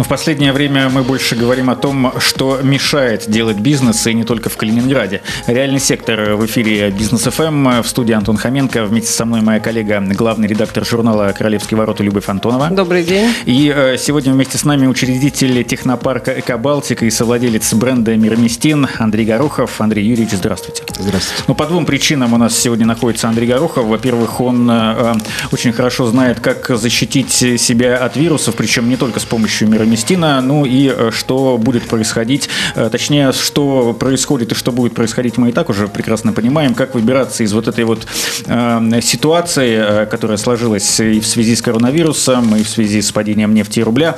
Но в последнее время мы больше говорим о том, что мешает делать бизнес, и не только в Калининграде. Реальный сектор в эфире Бизнес ФМ. В студии Антон Хоменко. Вместе со мной моя коллега, главный редактор журнала «Королевские ворота» Любовь Антонова. Добрый день. И э, сегодня вместе с нами учредитель технопарка «Экобалтика» и совладелец бренда «Мирмистин» Андрей Горохов. Андрей Юрьевич, здравствуйте. Здравствуйте. Ну, по двум причинам у нас сегодня находится Андрей Горохов. Во-первых, он э, очень хорошо знает, как защитить себя от вирусов, причем не только с помощью мира Мистина, ну и э, что будет происходить, э, точнее, что происходит и что будет происходить, мы и так уже прекрасно понимаем, как выбираться из вот этой вот э, ситуации, которая сложилась и в связи с коронавирусом, и в связи с падением нефти и рубля.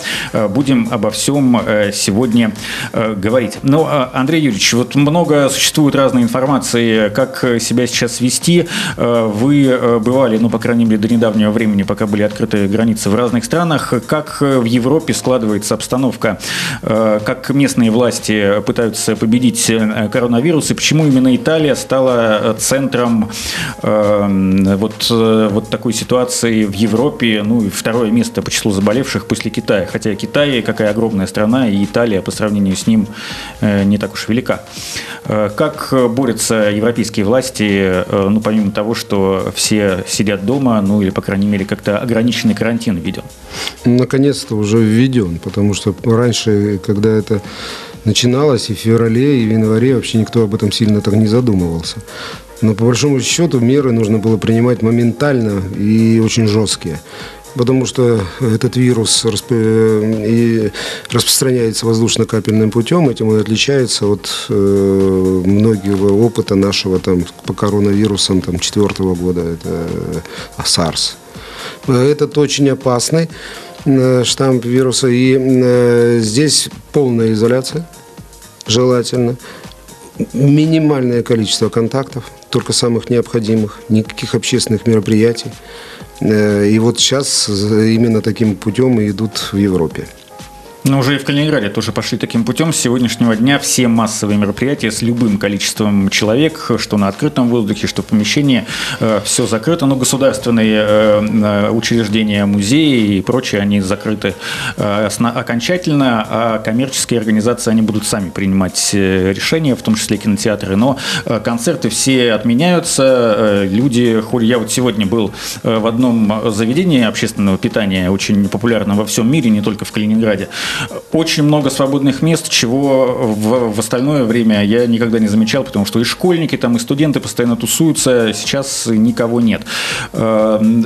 Будем обо всем сегодня говорить. Ну, Андрей Юрьевич, вот много существует разной информации, как себя сейчас вести. Вы бывали, ну, по крайней мере, до недавнего времени, пока были открыты границы в разных странах. Как в Европе складывается складывается обстановка, э, как местные власти пытаются победить э, коронавирус, и почему именно Италия стала э, центром вот, вот такой ситуации в Европе, ну и второе место по числу заболевших после Китая. Хотя Китай, какая огромная страна, и Италия по сравнению с ним не так уж велика. Как борются европейские власти, ну помимо того, что все сидят дома, ну или, по крайней мере, как-то ограниченный карантин введен? Наконец-то уже введен потому что раньше, когда это начиналось и в феврале, и в январе вообще никто об этом сильно так не задумывался. Но по большому счету меры нужно было принимать моментально и очень жесткие. Потому что этот вирус и распространяется воздушно-капельным путем, этим он отличается от э, многого опыта нашего там, по коронавирусам там, четвертого года, это э, SARS. Этот очень опасный. Э, штамм вируса. И э, здесь полная изоляция, желательно. Минимальное количество контактов, только самых необходимых, никаких общественных мероприятий. Э, и вот сейчас именно таким путем и идут в Европе. Но уже и в Калининграде тоже пошли таким путем. С сегодняшнего дня все массовые мероприятия с любым количеством человек, что на открытом воздухе, что в помещении, э, все закрыто. Но государственные э, э, учреждения, музеи и прочие, они закрыты окончательно, а коммерческие организации, они будут сами принимать решения, в том числе кинотеатры. Но концерты все отменяются, люди ходят. Я вот сегодня был в одном заведении общественного питания, очень популярном во всем мире, не только в Калининграде очень много свободных мест, чего в, в остальное время я никогда не замечал, потому что и школьники, там, и студенты постоянно тусуются, сейчас никого нет. Эм,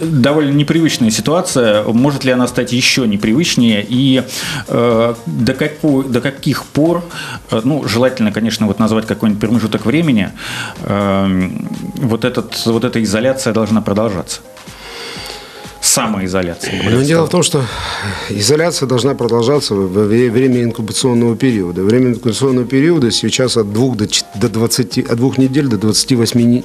довольно непривычная ситуация. Может ли она стать еще непривычнее? И э, до, какой, до каких пор, э, ну, желательно, конечно, вот назвать какой-нибудь промежуток времени, вот, этот, вот эта изоляция должна продолжаться? Самоизоляции? Но дело в том, что изоляция должна продолжаться во время инкубационного периода. Время инкубационного периода сейчас от двух до, до 20, от двух недель до 28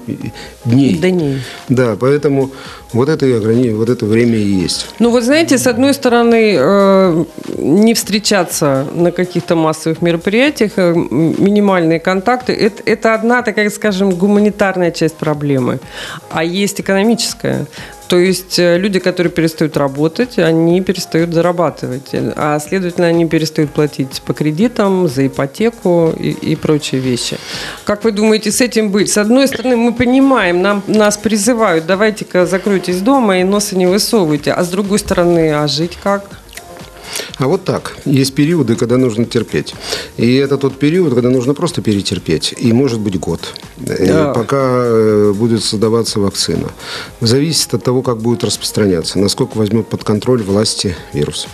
дней. Дней. Да, поэтому вот это, и вот это время и есть. Ну, вот знаете, с одной стороны, э, не встречаться на каких-то массовых мероприятиях, э, минимальные контакты, это, это одна, такая, скажем, гуманитарная часть проблемы. А есть экономическая. То есть э, люди, которые перестают работать, они перестают зарабатывать, а следовательно они перестают платить по кредитам, за ипотеку и, и прочие вещи. Как вы думаете, с этим быть? С одной стороны, мы понимаем, нам, нас призывают, давайте-ка закройтесь дома и носа не высовывайте, а с другой стороны, а жить как? А вот так. Есть периоды, когда нужно терпеть. И это тот период, когда нужно просто перетерпеть. И может быть год. Да. Пока э, будет создаваться вакцина. Зависит от того, как будет распространяться. Насколько возьмет под контроль власти вирус.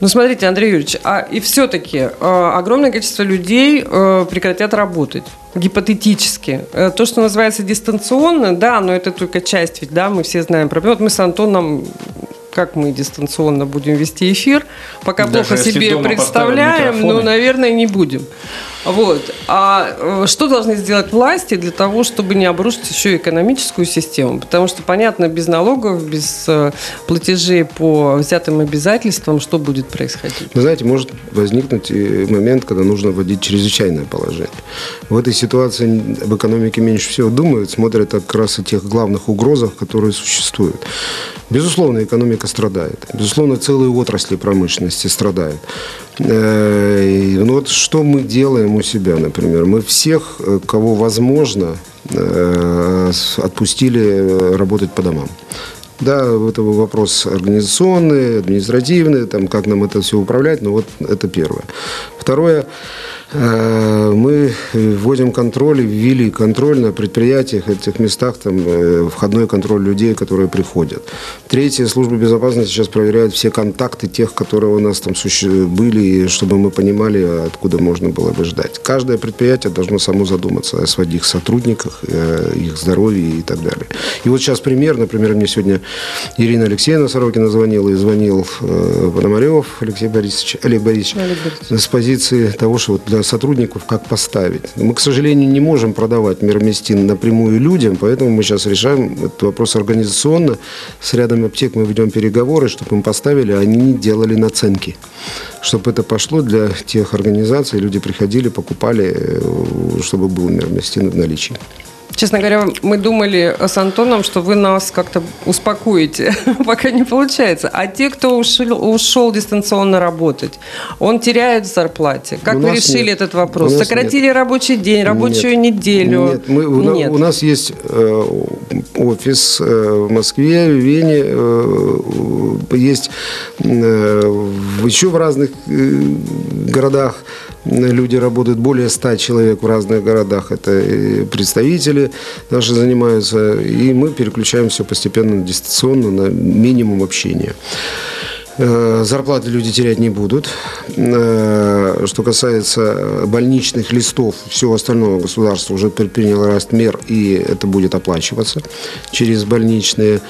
Ну, смотрите, Андрей Юрьевич, а и все-таки э, огромное количество людей э, прекратят работать гипотетически. Э, то, что называется дистанционно, да, но это только часть, ведь, да, мы все знаем. Вот мы с Антоном как мы дистанционно будем вести эфир. Пока Даже плохо себе представляем, но, наверное, не будем. Вот. А э, что должны сделать власти для того, чтобы не обрушить еще экономическую систему? Потому что, понятно, без налогов, без э, платежей по взятым обязательствам, что будет происходить? Вы знаете, может возникнуть момент, когда нужно вводить чрезвычайное положение. В этой ситуации об экономике меньше всего думают, смотрят как раз о тех главных угрозах, которые существуют. Безусловно, экономика страдает. Безусловно, целые отрасли промышленности страдают. Э, ну вот что мы делаем у себя, например? Мы всех, э, кого возможно, э, отпустили работать по домам. Да, это вопрос организационный, административный, там, как нам это все управлять, но вот это первое. Второе, мы вводим контроль, ввели контроль на предприятиях, этих местах, там, э, входной контроль людей, которые приходят. Третье, служба безопасности сейчас проверяет все контакты тех, которые у нас там были, чтобы мы понимали, откуда можно было бы ждать. Каждое предприятие должно само задуматься о своих сотрудниках, э, их здоровье и так далее. И вот сейчас пример, например, мне сегодня Ирина Алексеевна Сорокина звонила и звонил Пономарев Алексей Борисович, Олег Борисович, Олег Борисович. с позиции того, что вот для сотрудников, как поставить. Мы, к сожалению, не можем продавать мироместин напрямую людям, поэтому мы сейчас решаем этот вопрос организационно. С рядом аптек мы ведем переговоры, чтобы им поставили, а они делали наценки. Чтобы это пошло для тех организаций, люди приходили, покупали, э, чтобы был мироместин в наличии. Честно говоря, мы думали с Антоном, что вы нас как-то успокоите, пока не получается. А те, кто ушел, ушел дистанционно работать, он теряет в зарплате. Как у вы решили нет. этот вопрос? Сократили нет. рабочий день, рабочую нет. неделю? Нет, мы, у, нет. у нас есть э, офис э, в Москве, в Вене, э, есть э, еще в разных э, городах люди работают, более 100 человек в разных городах, это представители наши занимаются, и мы переключаем все постепенно дистанционно на минимум общения. Э, зарплаты люди терять не будут. Э, что касается больничных листов, всего остального государство уже предприняло раст мер, и это будет оплачиваться через больничные.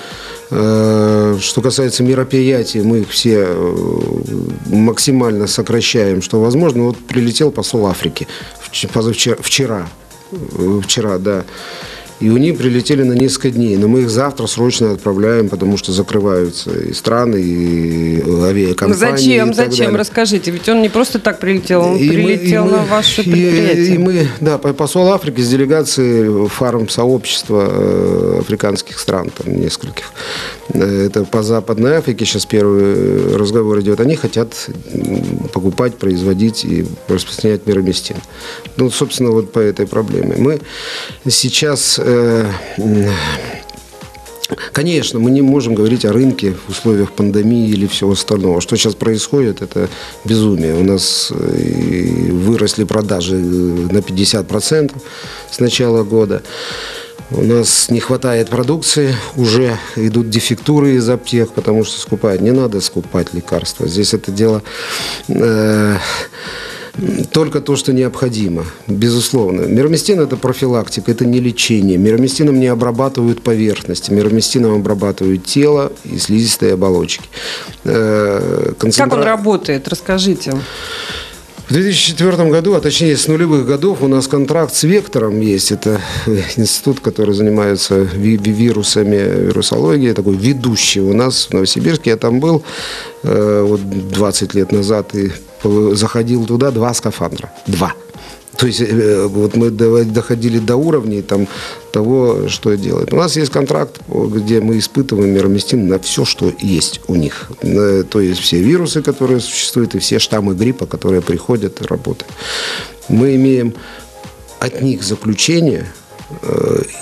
Что касается мероприятий, мы их все э, максимально сокращаем, что возможно. Вот прилетел посол Африки вчера, э, вчера, да. И они прилетели на несколько дней. Но мы их завтра срочно отправляем, потому что закрываются и страны, и авиакомпании. Зачем? И Зачем? Далее. Расскажите. Ведь он не просто так прилетел, он и прилетел мы, и на мы, ваше предприятие. И, и мы, да, посол Африки с делегацией фарм-сообщества э, африканских стран, там нескольких. Э, это по Западной Африке сейчас первый разговор идет. Они хотят покупать, производить и распространять мироместин. Ну, собственно, вот по этой проблеме. Мы сейчас э, Конечно, мы не можем говорить о рынке в условиях пандемии или всего остального. Что сейчас происходит, это безумие. У нас э, выросли продажи на 50% с начала года. У нас не хватает продукции, уже идут дефектуры из аптек, потому что скупать не надо скупать лекарства. Здесь это дело э, только то, что необходимо, безусловно. Мироместин – это профилактика, это не лечение. Мироместином не обрабатывают поверхности, мироместином обрабатывают тело и слизистые оболочки. Э, концентра... Как он работает? Расскажите. В 2004 году, а точнее с нулевых годов, у нас контракт с Вектором есть. Это институт, который занимается вирусами, вирусологией, такой ведущий у нас в Новосибирске. Я там был э, вот 20 лет назад и заходил туда два скафандра. Два. То есть э, вот мы доходили до уровней там, того, что делать. У нас есть контракт, где мы испытываем мироместин на все, что есть у них. То есть все вирусы, которые существуют, и все штаммы гриппа, которые приходят и работают. Мы имеем от них заключение – Э,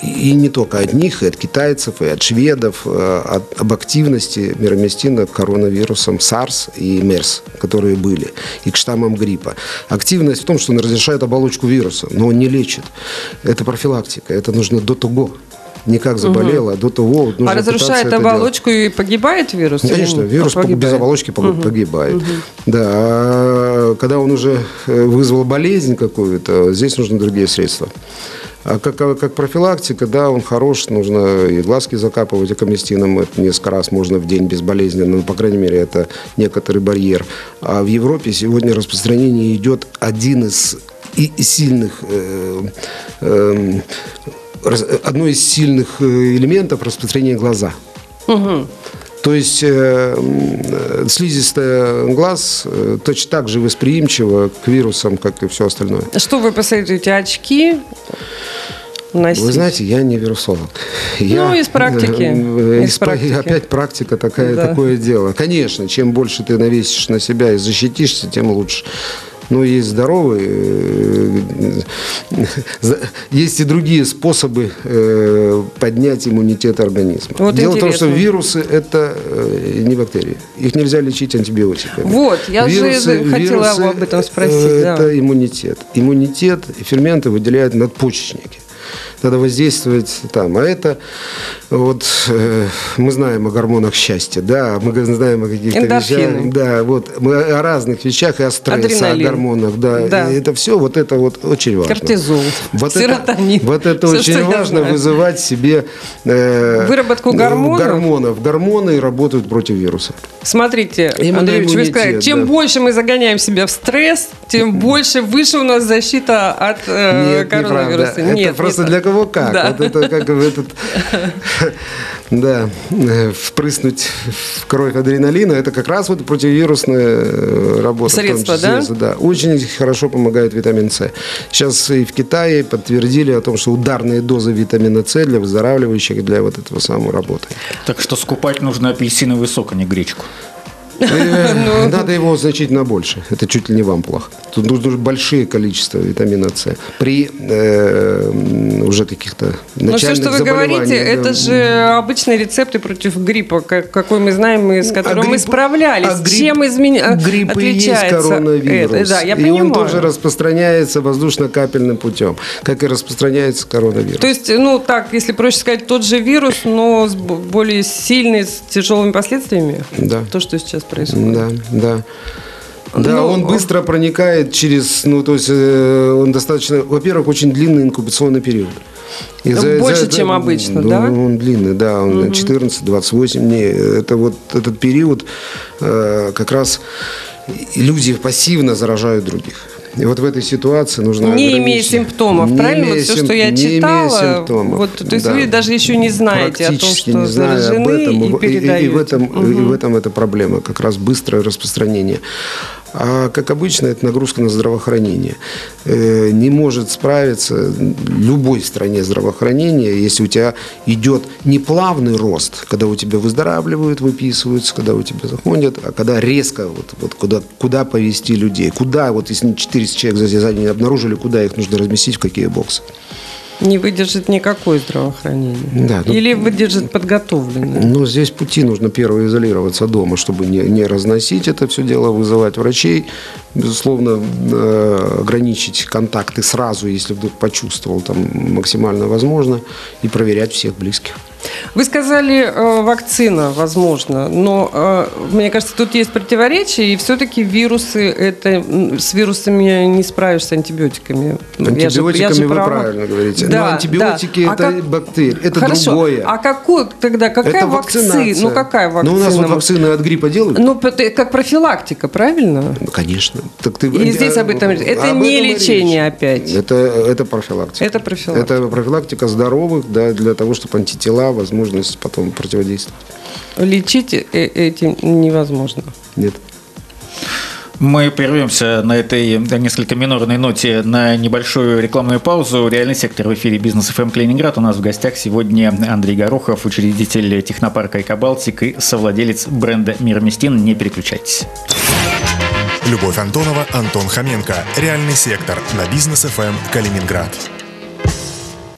и не только от них, и от китайцев, и от шведов, э, от, об активности мироместина к коронавирусам SARS и MERS, которые были, и к штаммам гриппа. Активность в том, что он разрешает оболочку вируса, но он не лечит. Это профилактика, это нужно до того не как заболела, угу. а до того нужно А разрушает оболочку и погибает вирус? Конечно, вирус погибает. без оболочки погибает. Угу. Да, а когда он уже э, вызвал болезнь какую-то, здесь нужны другие средства. А как, как профилактика, да, он хорош, нужно и глазки закапывать акоместином, это несколько раз можно в день безболезненно, ну, по крайней мере, это некоторый барьер. А в Европе сегодня распространение идет один из и сильных э, э, одно из сильных э, элементов распространения глаза. Угу. То есть э, слизистая глаз э, точно так же восприимчива к вирусам, как и все остальное. Что вы посоветуете? Очки? Носить. Вы знаете, я не вирусолог. Ну, я, из практики. Э, из, из практики. Опять практика такая, да. такое дело. Конечно, чем больше ты навесишь на себя и защитишься, тем лучше но есть здоровые, э, есть и другие способы э, поднять иммунитет организма. Вот Дело интересно. в том, что вирусы – это э, не бактерии. Их нельзя лечить антибиотиками. Вот, я вирусы, же хотела вирусы об этом спросить. Это да. иммунитет. Иммунитет ферменты выделяют надпочечники надо воздействовать там. А это вот э, мы знаем о гормонах счастья, да, мы знаем о каких-то вещах, да, вот мы о разных вещах и о стрессе, Адреналин. о гормонах, да, да. И это все вот это вот очень важно. Кортизол, вот серотонин. Это, вот это все, очень важно вызывать себе э, выработку гормонов. Гормонов, гормоны работают против вируса. Смотрите, Именно Андрей Ильич, вы сказали, чем да. больше мы загоняем себя в стресс, тем больше выше у нас защита от э, Нет, коронавируса. Нет, это просто для кого как. Да. Вот это как в этот... Да, впрыснуть в кровь адреналина, это как раз вот противовирусная э, работа. Средство, да? Да, очень хорошо помогает витамин С. Сейчас и в Китае подтвердили о том, что ударные дозы витамина С для выздоравливающих, для вот этого самого работы. Так что скупать нужно апельсиновый сок, а не гречку. Э, ну. Надо его значительно больше. Это чуть ли не вам плохо. Тут нужно большие количества витамина С. При э, уже каких-то начальных Но все, что вы говорите, это же обычные рецепты против гриппа, какой мы знаем, с которым а грипп, мы справлялись. А грипп, Чем изменя... грипп отличается и есть коронавирус. И он тоже распространяется воздушно-капельным путем, как и распространяется коронавирус. То есть, ну так, если проще сказать, тот же вирус, но с более сильный, с тяжелыми последствиями? Да. То, что сейчас происходит. Да, да. Да, ну, он быстро проникает через, ну, то есть э, он достаточно, во-первых, очень длинный инкубационный период. И ну, за, Больше, за, чем обычно, ну, да? Он длинный, да, он угу. 14-28 дней. Это вот этот период э, как раз люди пассивно заражают других. И вот в этой ситуации нужно Не имея симптомов, не правильно? Имея вот все, что я читала, симптомов, вот, то есть да. вы даже еще не знаете о том, что не заражены об этом, и, и, и, и, в этом, угу. и в этом эта проблема, как раз быстрое распространение. А, как обычно, это нагрузка на здравоохранение. Э, не может справиться любой стране здравоохранения, если у тебя идет не плавный рост, когда у тебя выздоравливают, выписываются, когда у тебя заходят, а когда резко, вот, вот куда, куда повести людей, куда, вот если 400 человек за, день обнаружили, куда их нужно разместить, в какие боксы. Не выдержит никакое здравоохранение. Да, ну, Или выдержит подготовленное. Ну, здесь пути нужно первое изолироваться дома, чтобы не, не разносить это все дело, вызывать врачей. Безусловно, э, ограничить контакты сразу, если вдруг почувствовал, там максимально возможно, и проверять всех близких. Вы сказали э, вакцина, возможно, но э, мне кажется, тут есть противоречие, и все-таки вирусы, это с вирусами не справишься антибиотиками. Антибиотиками я же, я же вы права... правильно говорите. Да, но антибиотики да. это а как... бактерии, это Хорошо. другое. А какой тогда какая это вакцина? Ну какая вакцина? Ну у нас вот вакцины от гриппа делают. Ну как профилактика, правильно? Ну, конечно. Так ты... И здесь об этом это об не этом лечение речь. опять. Это это профилактика. Это профилактика. Это профилактика здоровых, да, для того, чтобы антитела возможность потом противодействовать. Лечить э, этим невозможно. Нет. Мы прервемся на этой несколько минорной ноте на небольшую рекламную паузу. Реальный сектор в эфире Бизнес ФМ Калининград. У нас в гостях сегодня Андрей Горохов, учредитель технопарка «Экобалтик» и совладелец бренда «Мироместин». Не переключайтесь. Любовь Антонова, Антон Хоменко. Реальный сектор на Бизнес ФМ Калининград.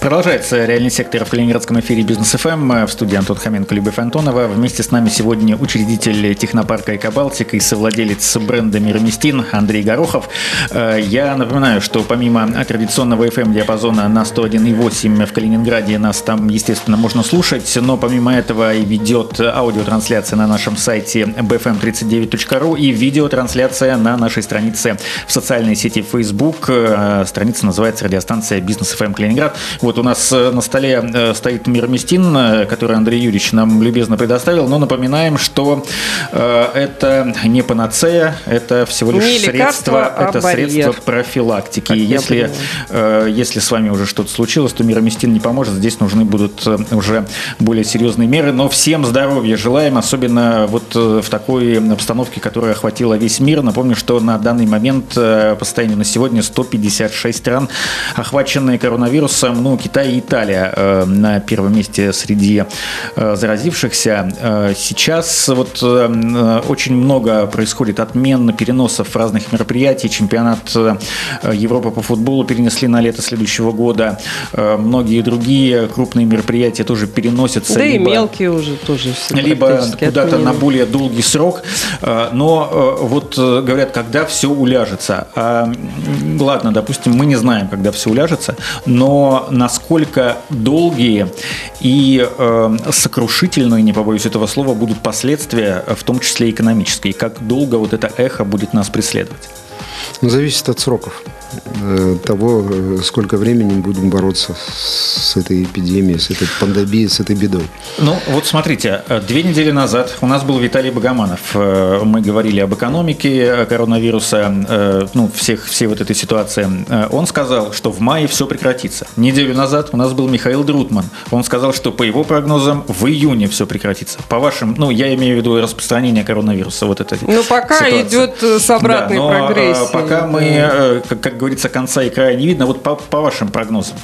Продолжается реальный сектор в Калининградском эфире Бизнес ФМ в студии Антон Хоменко, Любовь Антонова. Вместе с нами сегодня учредитель технопарка Экобалтика и совладелец бренда Мироместин Андрей Горохов. Э, я напоминаю, что помимо традиционного FM диапазона на 101,8 в Калининграде нас там, естественно, можно слушать, но помимо этого и ведет аудиотрансляция на нашем сайте bfm39.ru и видеотрансляция на нашей странице в социальной сети Facebook. Э, страница называется радиостанция Бизнес ФМ Калининград. Вот у нас э, на столе э, стоит Мироместин, э, который Андрей Юрьевич нам любезно предоставил, но напоминаем, что это не панацея, это всего лишь не средство, а это барьер. средство профилактики. Как если, если с вами уже что-то случилось, то Мироместин не поможет, здесь нужны будут уже более серьезные меры, но всем здоровья желаем, особенно вот в такой обстановке, которая охватила весь мир. Напомню, что на данный момент по состоянию на сегодня 156 стран, охваченные коронавирусом, ну, Китай и Италия э, на первом месте среди э, заразившихся. Э, сейчас вот очень много происходит отмен, переносов разных мероприятий. Чемпионат Европы по футболу перенесли на лето следующего года. Многие другие крупные мероприятия тоже переносятся. Да либо, и мелкие уже тоже Либо куда-то на более долгий срок. Но вот говорят, когда все уляжется. А, ладно, допустим, мы не знаем, когда все уляжется, но насколько долгие и э, сокрушительные, не побоюсь этого слова, будут последствия, в том числе экономические, как долго вот это эхо будет нас преследовать? Зависит от сроков. Э, того, э, сколько времени будем бороться с этой эпидемией, с этой пандемией, с этой бедой. Ну, вот смотрите, э, две недели назад у нас был Виталий Богоманов. Мы говорили об экономике коронавируса, ну, всех, всей вот этой ситуации. Он сказал, что в мае все прекратится. Неделю назад у нас был Михаил Друтман. Он сказал, что по его прогнозам в июне все прекратится. По вашим, ну, я имею в виду распространение коронавируса, вот это. Ну, пока ситуация. идет с обратной да, но прогрессией. Пока мы, как, как говорится, конца и края не видно. Вот по, по вашим прогнозам.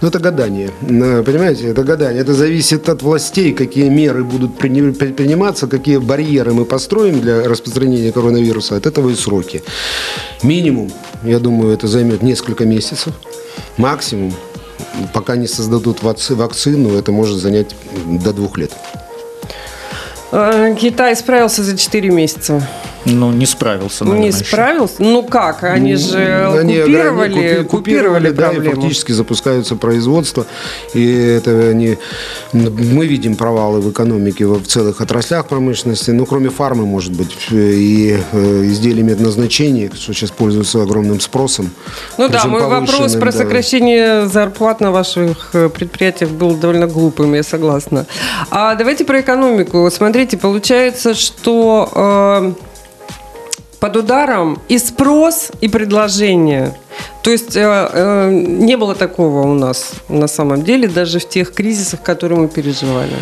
Ну, это гадание. Понимаете, это гадание. Это зависит от властей, какие меры будут приниматься, какие барьеры мы построим для распространения коронавируса. От этого и сроки. Минимум, я думаю, это займет несколько месяцев. Максимум, пока не создадут вакцину, это может занять до двух лет. Э, Китай справился за 4 месяца. Ну, не справился, наверное, Не справился? Еще. Ну как? Они же они, купировали, они купи, купировали, да, проблему. и фактически запускаются производства. И это они, мы видим провалы в экономике в целых отраслях промышленности. Ну, кроме фармы, может быть, и э, изделий медназначения, что сейчас пользуются огромным спросом. Ну да, мой вопрос про да. сокращение зарплат на ваших э, предприятиях был довольно глупым, я согласна. А давайте про экономику. Смотрите, получается, что... Э, под ударом и спрос, и предложение. То есть э, э, не было такого у нас на самом деле, даже в тех кризисах, которые мы переживали.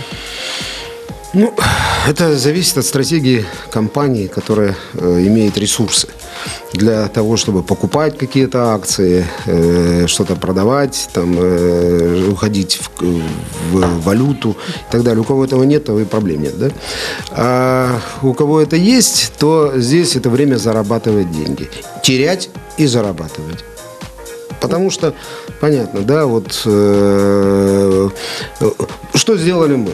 Ну, это зависит от стратегии компании, которая э, имеет ресурсы для того, чтобы покупать какие-то акции, э, что-то продавать, там, э, уходить в, в валюту и так далее. У кого этого нет, того и проблем нет. Да? А у кого это есть, то здесь это время зарабатывать деньги. Терять и зарабатывать. Потому что, понятно, да, вот э, что сделали мы?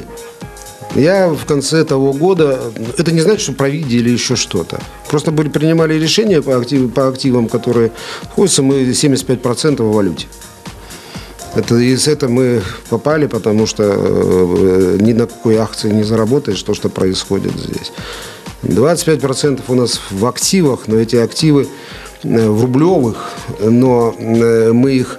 Я в конце того года, это не значит, что провидели еще что-то. Просто были, принимали решения по, актив, по активам, которые находятся мы 75% в валюте. Это, из этого мы попали, потому что э, ни на какой акции не заработаешь то, что происходит здесь. 25% у нас в активах, но эти активы э, в рублевых, но э, мы их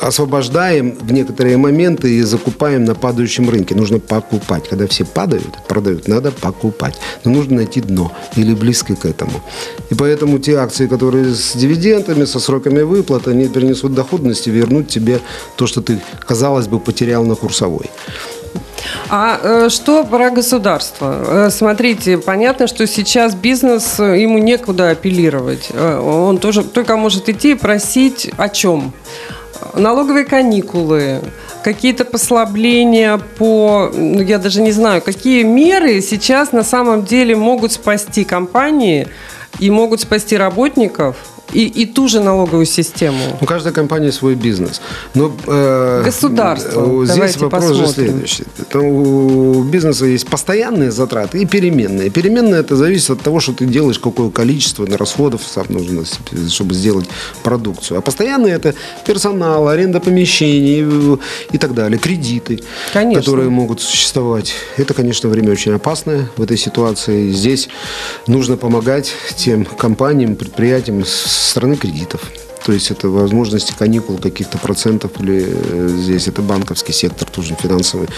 освобождаем в некоторые моменты и закупаем на падающем рынке. Нужно покупать. Когда все падают, продают, надо покупать. Но нужно найти дно или близко к этому. И поэтому те акции, которые с дивидендами, со сроками выплат, они принесут доходность и вернут тебе то, что ты, казалось бы, потерял на курсовой. А э, что про государство? Э, смотрите, понятно, что сейчас бизнес, э, ему некуда апеллировать. Он тоже только может идти и просить о чем? Налоговые каникулы, какие-то послабления по, ну, я даже не знаю, какие меры сейчас на самом деле могут спасти компании и могут спасти работников и, и ту же налоговую систему? У каждой компании свой бизнес. Но, э, Государство. Здесь Давайте вопрос посмотрим. же следующий. Там у бизнеса есть постоянные затраты и переменные. Переменные это зависит от того, что ты делаешь, какое количество расходов сам нужно, чтобы сделать продукцию. А постоянные это персонал, аренда помещений э, и так далее, кредиты, Конечно. которые могут существовать. Это, конечно, время очень опасное в этой ситуации. Здесь нужно помогать тем компаниям, предприятиям со стороны кредитов. То есть это возможности каникул каких-то процентов или э, здесь это банковский сектор тоже финансовый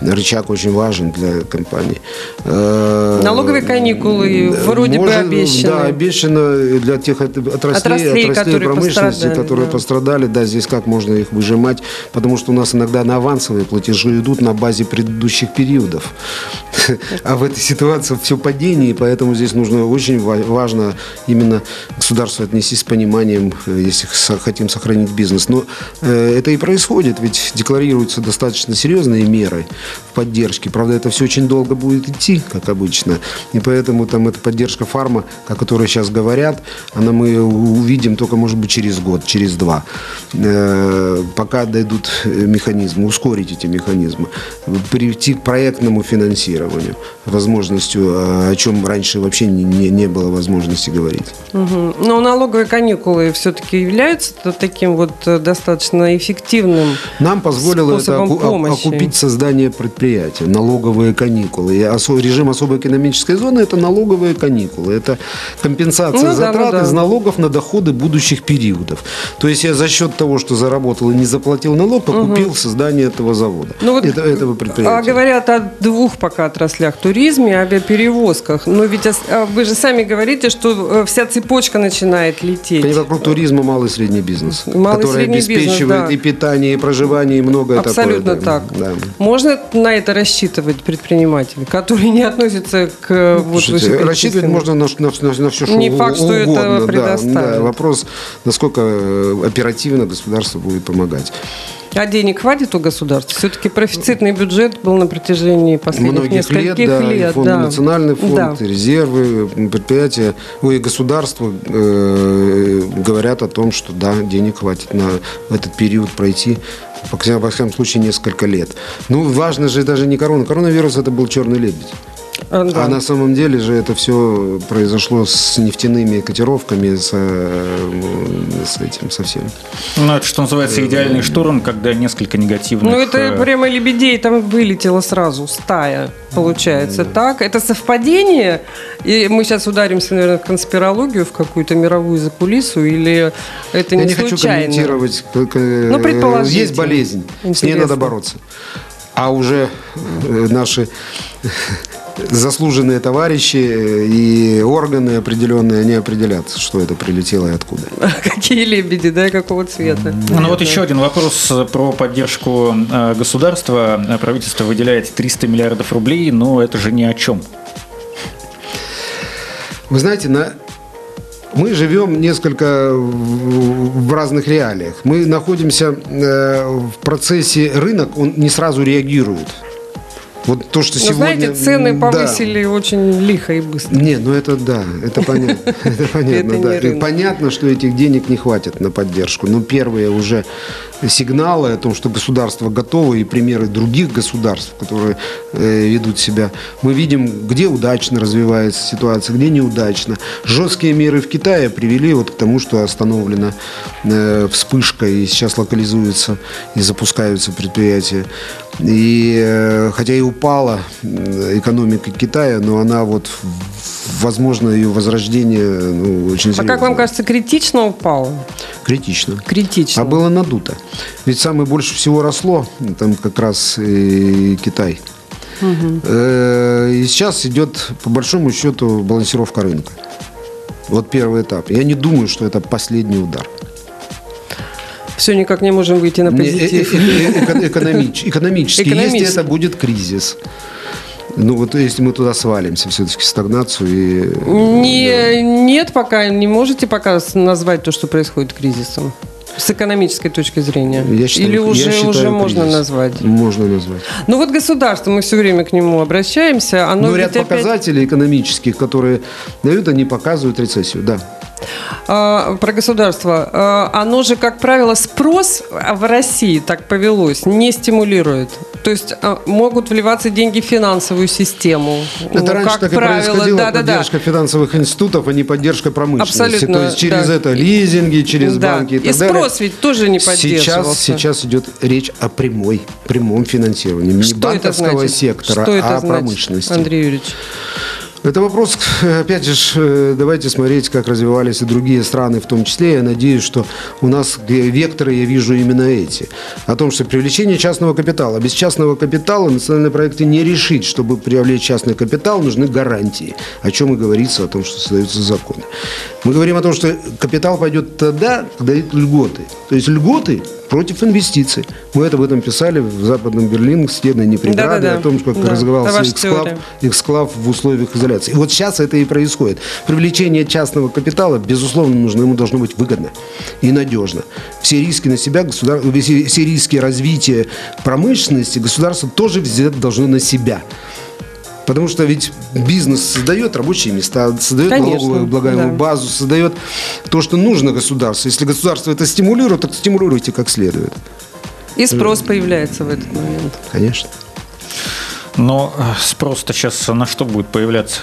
рычаг очень важен для компаний. Э, Налоговые каникулы вроде бы может, обещаны. Да, обещано для тех от- отраслей, Отраслей, которые промышленности, пострадали, которые да. пострадали. Да, здесь как можно их выжимать, потому что у нас иногда на авансовые платежи идут на базе предыдущих периодов. А в этой ситуации все падение, и поэтому здесь нужно очень ва- важно именно государству отнестись с пониманием, э, если хотим сохранить бизнес. Но э, это и происходит, ведь декларируются достаточно серьезные меры в поддержке. Правда, это все очень долго будет идти, как обычно. И поэтому там эта поддержка фарма, о которой сейчас говорят, она мы увидим только, может быть, через год, через два. Э, Пока дойдут э, механизмы, ускорить эти механизмы, перейти к проектному финансированию, возможностью, о чем раньше вообще не, не- не было возможности говорить. Мгм. Но налоговые каникулы все-таки являются таким вот э, достаточно эффективным. Нам позволило это оку- помощи. окупить создание предприятия, налоговые каникулы. И осо- режим особой экономической зоны – это налоговые каникулы. Это компенсация Ну да, затрат ну да. из налогов на доходы будущих периодов. То есть я за счет того, что заработал и не заплатил налог, окупил создание этого завода, Ну вот, это- этого А предприятия. говорят о двух пока отраслях – туризме и авиаперевозках. Но ведь а вы же сами говорите, что э, вся цепочка начинает лететь. И вокруг туризма малый и средний бизнес, Малый который средний бизнес, обеспечивает да. и питание, и проживание, и многое Абсолютно такое. так. Да. Можно на это рассчитывать предприниматели, которые не относятся к э, вот Слушайте, рассчитывать можно на, на, на, все, что Не факт, что это угодно. да, да. Вопрос, насколько э, оперативно государство будет помогать. А денег хватит у государства? Все-таки профицитный бюджет был на протяжении последних Многих лет, нескольких да, и лет. фонд, да. национальный фонд, Да. и резервы, предприятия, ой, государство э, говорят о том, что да, денег хватит на этот период пройти. По во всяком случае, несколько лет. Ну, важно же даже не корона. Коронавирус это был черный лебедь. А, да. А на самом деле же это все произошло с нефтяными котировками, с, э, с этим совсем. Ну, это что называется идеальный шторм, когда несколько негативных... Ну, это э, прямо лебедей там вылетело сразу, стая, получается. Так, это совпадение? И мы сейчас ударимся, наверное, в конспирологию, в какую-то мировую закулису, или это Я не, не хочу случайно? комментировать. э, Ну, предположите. Есть болезнь, с ней Интересно. надо бороться. А уже э, наши заслуженные товарищи и органы определенные, они определят, что это прилетело и откуда. Какие лебеди, да, какого цвета? Ну вот еще один вопрос про поддержку э, государства. Правительство выделяет 300 миллиардов рублей, но это же ни о чем. Вы знаете, на... мы живем несколько в в разных реалиях. Мы находимся э, в процессе рынок, он не сразу реагирует. Вот то, что Ну, сегодня... знаете, цены Да. повысили очень лихо и быстро. Не, ну это да, это понятно. Это понятно, да. понятно, что этих денег не хватит на поддержку. Но первые уже сигналы о том, что государство готово, и примеры других государств, которые э, ведут себя, мы видим, где удачно развивается ситуация, где неудачно. Жесткие меры в Китае привели вот к тому, что остановлена э, вспышка, и сейчас локализуются и запускаются предприятия. И э, хотя и упала э, экономика Китая, но она вот, возможно, ее возрождение ну, очень А серьезно. как вам кажется, критично упало? Критично. Критично. А было надуто. Ведь самое больше всего росло, там как раз и Китай. Э, И сейчас идет, по большому счету, балансировка рынка. Вот первый этап. Я не думаю, что это последний удар. Все никак не можем выйти на Не, э- позитив. э- э- эко- экономич- Экономически. Если это будет кризис. Ну вот если мы туда свалимся все-таки стагнацию и... Не, нет пока, не можете пока назвать то, что происходит кризисом? С экономической точки зрения? Я считаю- Или я уже, считаю уже можно кризис. назвать? Можно назвать. Ну вот государство, мы все время к нему обращаемся. Оно Но ведь ряд опять- показателей экономических, которые дают, они показывают рецессию, да. Э, про государство. Э, оно же, как правило, спрос в России так повелось, не стимулирует. То есть э, могут вливаться деньги в финансовую систему. Это ну, раньше как так правило, и происходило, да, поддержка да, финансовых институтов, а не поддержка промышленности. Абсолютно, То есть через да. это лизинги, через да. банки и так и далее. спрос ведь тоже не поддерживался. Сейчас, сейчас идет речь о прямой, прямом финансировании. Не Что банковского сектора, Что а промышленности. Андрей Юрьевич? Это вопрос, опять же, э, давайте смотреть, как развивались и другие страны в том числе. Я надеюсь, что у нас векторы, я вижу именно эти. О том, что привлечение частного капитала. Без частного капитала национальные проекты не решить. Чтобы привлечь частный капитал, нужны гарантии. О чем и говорится, о том, что создаются законы. Мы говорим о том, что капитал пойдет тогда, когда дают льготы. То есть льготы против инвестиций. Мы это об этом писали в Западном Берлине, стены преграды, да, да, да. о том, как да, развивался эксклав, эксклав в условиях изоляции. И вот сейчас это и происходит. Привлечение частного капитала, безусловно, нужно, ему должно быть выгодно и надежно. Все риски на себя, государ... все риски развития промышленности государство тоже взять должно на себя. Потому что ведь бизнес создает рабочие места, создает Конечно, налоговую облагаемую да. базу, создает то, что нужно государству. Если государство это стимулирует, то стимулируйте как следует. И спрос появляется в этот момент. Конечно. Но э, спрос-то сейчас на что будет появляться?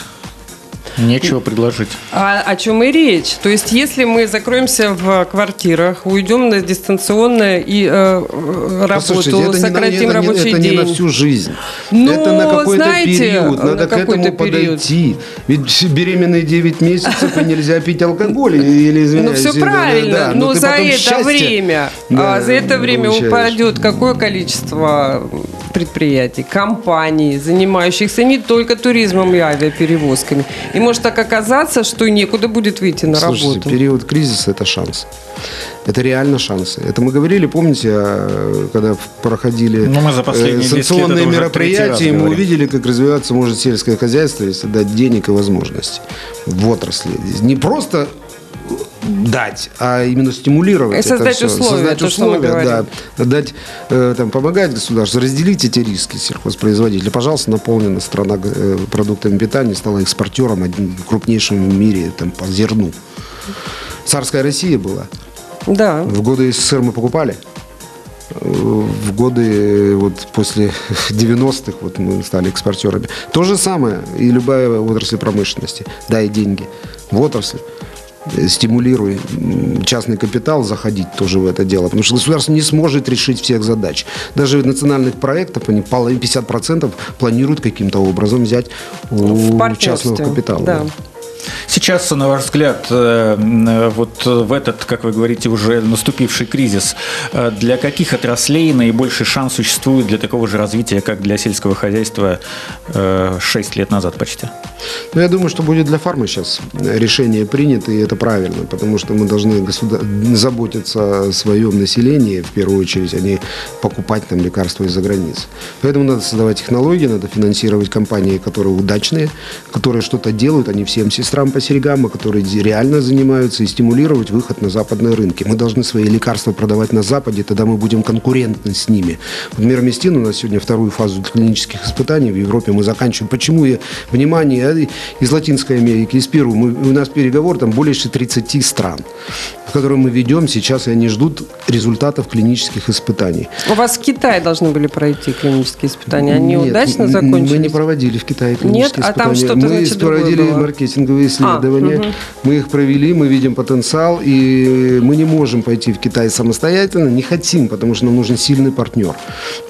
Нечего предложить. А о чем и речь? То есть, если мы закроемся в квартирах, уйдем на дистанционное и э, работу, это сократим не на, рабочий это день. Это не на всю жизнь. Ну, это на какой-то знаете, период. Надо на к этому период. подойти. Ведь беременные 9 месяцев и нельзя пить алкоголь. Или, извиняюсь, ну, все правильно. Да, но, но за это счастье... время, да, а, за это время получаешь. упадет какое количество предприятий, компаний, занимающихся не только туризмом и авиаперевозками. И может так оказаться, что некуда будет выйти на Слушайте, работу. период кризиса – это шанс. Это реально шансы. Это мы говорили, помните, а, когда проходили ну, мы за э, санкционные мероприятия, мы увидели, как развиваться может сельское хозяйство, если дать денег и возможности в отрасли. Не просто дать, а именно стимулировать. И создать это все. условия. Создать то, условия, да. Дать, э, там, помогать государству, разделить эти риски сельхозпроизводителя. Пожалуйста, наполнена страна э, продуктами питания, стала экспортером, одним крупнейшим в мире там, по зерну. Царская Россия была. Да. В годы СССР мы покупали. В годы вот после 90-х вот мы стали экспортерами. То же самое и любая отрасль промышленности. Дай деньги в отрасль стимулируй частный капитал заходить тоже в это дело, потому что государство не сможет решить всех задач. Даже национальных проектов они 50% планируют каким-то образом взять у частного капитала. Да. Сейчас, на ваш взгляд, э, вот в этот, как вы говорите, уже наступивший кризис, э, для каких отраслей наибольший шанс существует для такого же развития, как для сельского хозяйства 6 э, лет назад почти? Ну, я думаю, что будет для фармы сейчас решение принято, и это правильно, потому что мы должны государ... заботиться о своем населении, в первую очередь, а не покупать там лекарства из-за границы. Поэтому надо создавать технологии, надо финансировать компании, которые удачные, которые что-то делают, они всем сестрам по серьгам, которые реально занимаются, и стимулировать выход на западные рынки. Мы должны свои лекарства продавать на Западе, тогда мы будем конкурентны с ними. Вот Мироместин у нас сегодня вторую фазу клинических испытаний в Европе мы заканчиваем. Почему я, внимание, из Латинской Америки, из Перу. Мы, у нас переговор там больше 30 стран, в которые мы ведем сейчас, и они ждут результатов клинических испытаний. У вас в Китае должны были пройти клинические испытания. Они Нет, удачно закончились? мы не проводили в Китае клинические Нет? испытания. А там что-то, Мы значит, проводили было? маркетинговые исследования. А, угу. Мы их провели, мы видим потенциал, и мы не можем пойти в Китай самостоятельно, не хотим, потому что нам нужен сильный партнер.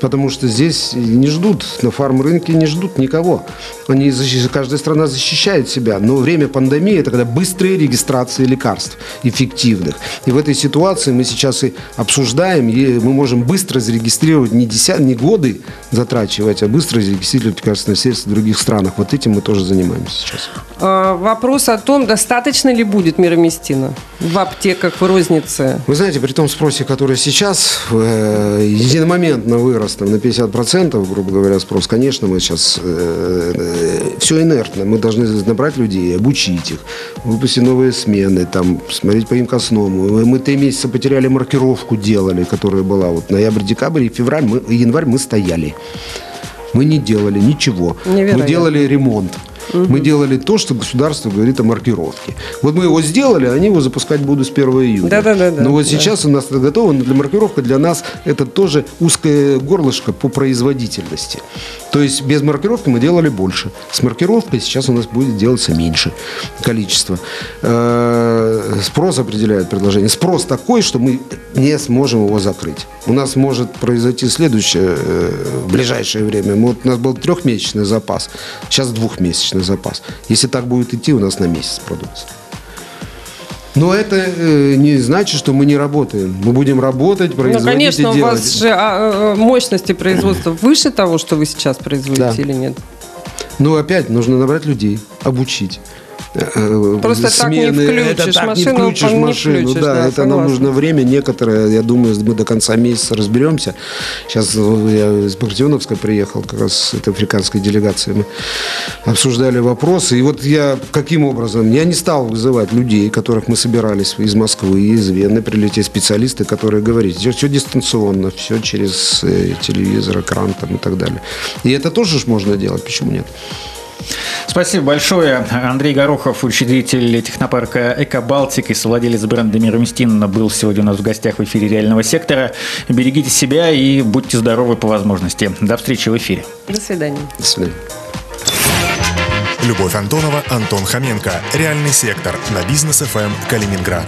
Потому что здесь не ждут, на фарм-рынке не ждут никого. Они, каждая страна защищает себя. Но время пандемии – это когда быстрые регистрации лекарств эффективных. И в этой ситуации мы сейчас и обсуждаем, и мы можем быстро зарегистрировать не, десят, не годы затрачивать, а быстро зарегистрировать лекарственные средства в других странах. Вот этим мы тоже занимаемся сейчас. А, вопрос о том, достаточно ли будет мироместина в аптеках, в рознице? Вы знаете, при том спросе, который сейчас э, единомоментно вырос там, на 50%, грубо говоря, спрос, конечно, мы сейчас э, э, все инертно. Мы должны набрать людей, обучить их, выпустить новые смены, там, смотреть по имкосному. Мы три месяца потеряли маркировку, делали, которая была вот ноябрь, декабрь и февраль, мы, январь мы стояли. Мы не делали ничего. Мы делали ремонт. Угу. Мы делали то, что государство говорит о маркировке. Вот мы его сделали, они его запускать будут с 1 июня. Да, да, да. Но вот да. сейчас у нас это готово, но для маркировка для нас это тоже узкое горлышко по производительности. То есть без маркировки мы делали больше. С маркировкой сейчас у нас будет делаться меньше количество. Э, спрос определяет предложение. Спрос такой, что мы не сможем его закрыть. У нас может произойти следующее э, в ближайшее время. Вот у нас был трехмесячный запас, сейчас двухмесячный запас. Если так будет идти, у нас на месяц продукция. Но это э, не значит, что мы не работаем. Мы будем работать, ну, производить Ну, конечно, и у вас же а, э, мощности производства выше того, что вы сейчас производите да. или нет? Ну, опять нужно набрать людей, обучить. Э, Просто смены. так не включишь это так машину, не включишь не машину. Включишь, да, да, это согласна. нам нужно время некоторое. Я думаю, мы до конца месяца разберемся. Сейчас я из Бахтионовска приехал, как раз с этой африканской делегацией. Мы обсуждали вопросы. И вот я каким образом? Я не стал вызывать людей, которых мы собирались из Москвы, из Вены, прилететь специалисты, которые говорят, все, все дистанционно, все через э, телевизор, экран там, и так далее. И это тоже можно делать, почему нет? Спасибо большое. Андрей Горохов, учредитель технопарка «Экобалтик» и совладелец бренда «Мироместин» был сегодня у нас в гостях в эфире «Реального сектора». Берегите себя и будьте здоровы по возможности. До встречи в эфире. До свидания. До свидания. Любовь Антонова, Антон Хоменко. «Реальный сектор» на бизнес ФМ Калининград.